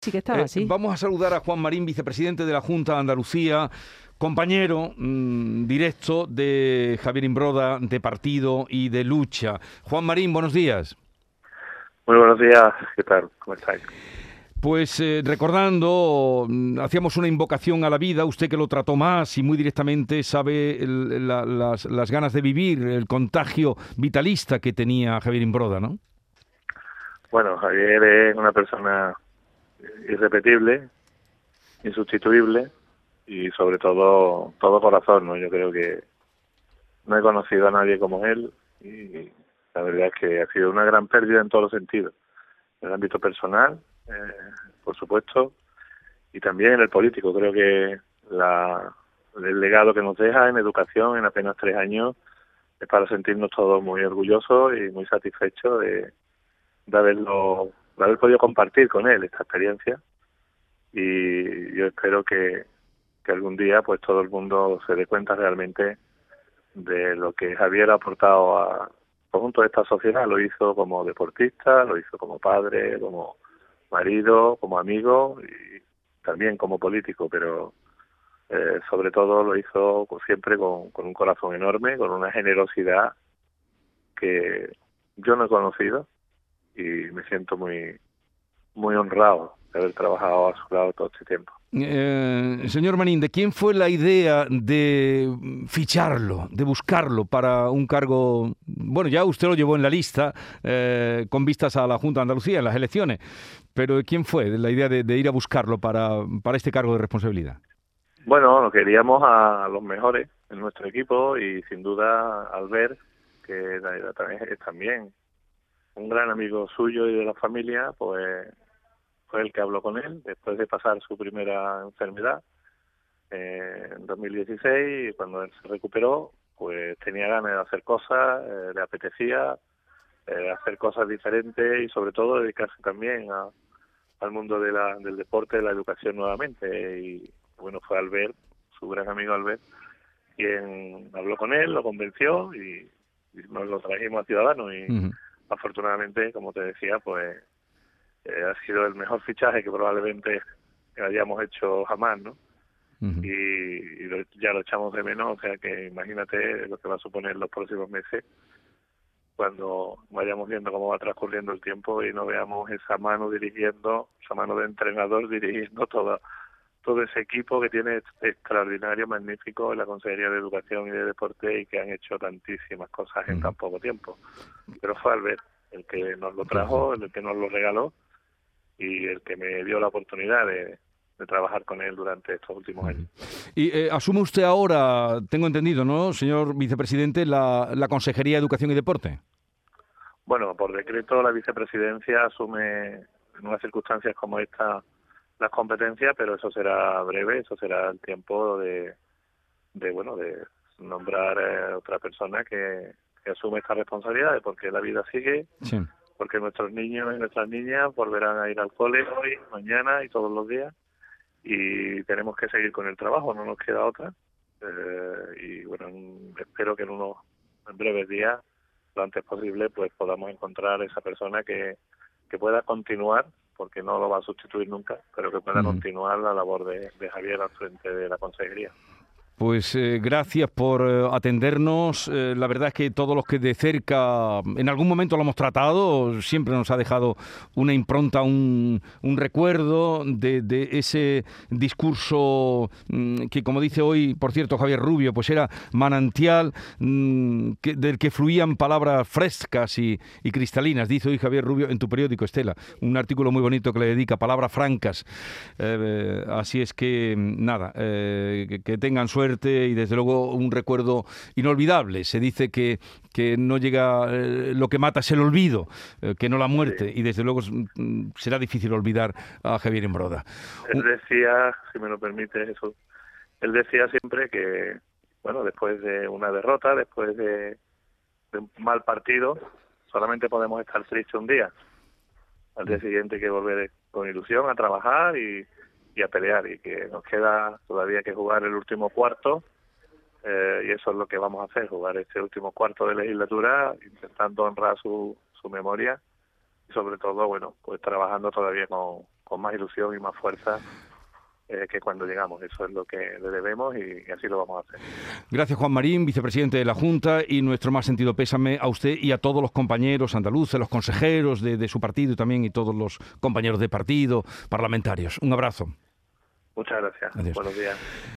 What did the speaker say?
Sí que estaba, Eh, sí. Vamos a saludar a Juan Marín, vicepresidente de la Junta de Andalucía, compañero mm, directo de Javier Imbroda, de partido y de lucha. Juan Marín, buenos días. Muy buenos días, ¿qué tal? ¿Cómo estáis? Pues eh, recordando, mm, hacíamos una invocación a la vida, usted que lo trató más y muy directamente sabe el- la- las, las ganas de vivir, el contagio vitalista que tenía Javier Imbroda, ¿no? Bueno, Javier es una persona irrepetible, insustituible y sobre todo todo corazón, ¿no? Yo creo que no he conocido a nadie como él y la verdad es que ha sido una gran pérdida en todos los sentidos, en el ámbito personal, eh, por supuesto, y también en el político. Creo que la, el legado que nos deja en educación en apenas tres años es para sentirnos todos muy orgullosos y muy satisfechos de, de haberlo haber podido compartir con él esta experiencia y yo espero que, que algún día pues todo el mundo se dé cuenta realmente de lo que Javier ha aportado a conjunto de esta sociedad. Lo hizo como deportista lo hizo como padre como marido como amigo y también como político pero eh, sobre todo lo hizo siempre con un corazón enorme con una generosidad que yo no he conocido y me siento muy muy honrado de haber trabajado a su lado todo este tiempo. Eh, señor Marín, ¿de quién fue la idea de ficharlo, de buscarlo para un cargo? Bueno, ya usted lo llevó en la lista eh, con vistas a la Junta de Andalucía en las elecciones, pero ¿de quién fue la idea de, de ir a buscarlo para, para este cargo de responsabilidad? Bueno, queríamos a los mejores en nuestro equipo y sin duda Albert, que también es también un gran amigo suyo y de la familia, pues fue el que habló con él después de pasar su primera enfermedad eh, en 2016 y cuando él se recuperó pues tenía ganas de hacer cosas, eh, le apetecía eh, hacer cosas diferentes y sobre todo dedicarse también a, al mundo de la, del deporte, de la educación nuevamente y bueno fue Albert, su gran amigo Albert, quien habló con él, lo convenció y, nos lo trajimos a Ciudadanos y. afortunadamente, como te decía, pues eh, ha sido el mejor fichaje que probablemente hayamos hecho jamás, ¿no? Y, y lo- ya lo echamos de menos, o sea que imagínate lo que va a suponer los próximos meses cuando vayamos viendo cómo va transcurriendo el tiempo y no veamos esa mano dirigiendo, esa mano de entrenador dirigiendo todo, todo ese equipo que tiene extraordinario, magnífico en la Consejería de Educación y de Deporte y que han hecho tantísimas cosas en Ujú. tan poco tiempo. Pero fue Albert el que nos lo trajo, el que nos lo regaló y el que me dio la oportunidad de, de trabajar con él durante estos últimos años. Y eh, asume usted ahora, tengo entendido, ¿no, señor vicepresidente, la, la Consejería de Educación y Deporte? Bueno, por decreto la vicepresidencia asume en unas circunstancias como esta las competencias, pero eso será breve, eso será el tiempo de, de bueno, de nombrar eh, otra persona que, que asume estas responsabilidades, porque la vida sigue, Sí. porque nuestros niños y nuestras niñas volverán a ir al cole hoy, mañana y todos los días, y tenemos que seguir con el trabajo, no nos queda otra. Eh, y bueno, en- espero que en unos en breves días, lo antes posible, pues podamos encontrar esa persona que, que pueda continuar, porque no lo va a sustituir nunca, pero que pueda continuar la labor de, de Javier al frente de la consejería. Pues eh, gracias por eh, atendernos. Eh, la verdad es que todos los que de cerca en algún momento lo hemos tratado, siempre nos ha dejado una impronta, un, recuerdo de, de ese discurso mm, que, como dice hoy, por cierto, Javier Rubio, pues era manantial mm, del que fluían palabras frescas y, cristalinas. Dice hoy Javier Rubio en tu periódico, Estela, un artículo muy bonito que le dedica, palabras francas. Así es que, mm, nada, que tengan suerte y desde luego un recuerdo inolvidable. Se dice que, que no llega, eh, lo que mata es el olvido, eh, que no la muerte, y desde luego mm, será difícil olvidar a Javier Embroda. Él decía, si me lo permite eso, él decía siempre que, bueno, después de una derrota, después de, de un mal partido, solamente podemos estar tristes un día. Al día siguiente hay que volver con ilusión a trabajar y, y a pelear y que nos queda todavía que jugar el último cuarto eh, y eso es lo que vamos a hacer, jugar este último cuarto de legislatura intentando honrar su, su memoria y sobre todo, bueno, pues trabajando todavía con, con más ilusión y más fuerza eh, que cuando llegamos. Eso es lo que le debemos y, así lo vamos a hacer. Gracias, Juan Marín, vicepresidente de la Junta, y nuestro más sentido pésame a usted y a todos los compañeros andaluces, los consejeros de, de su partido también y todos los compañeros de partido, parlamentarios. Un abrazo. Muchas gracias. Buenos días.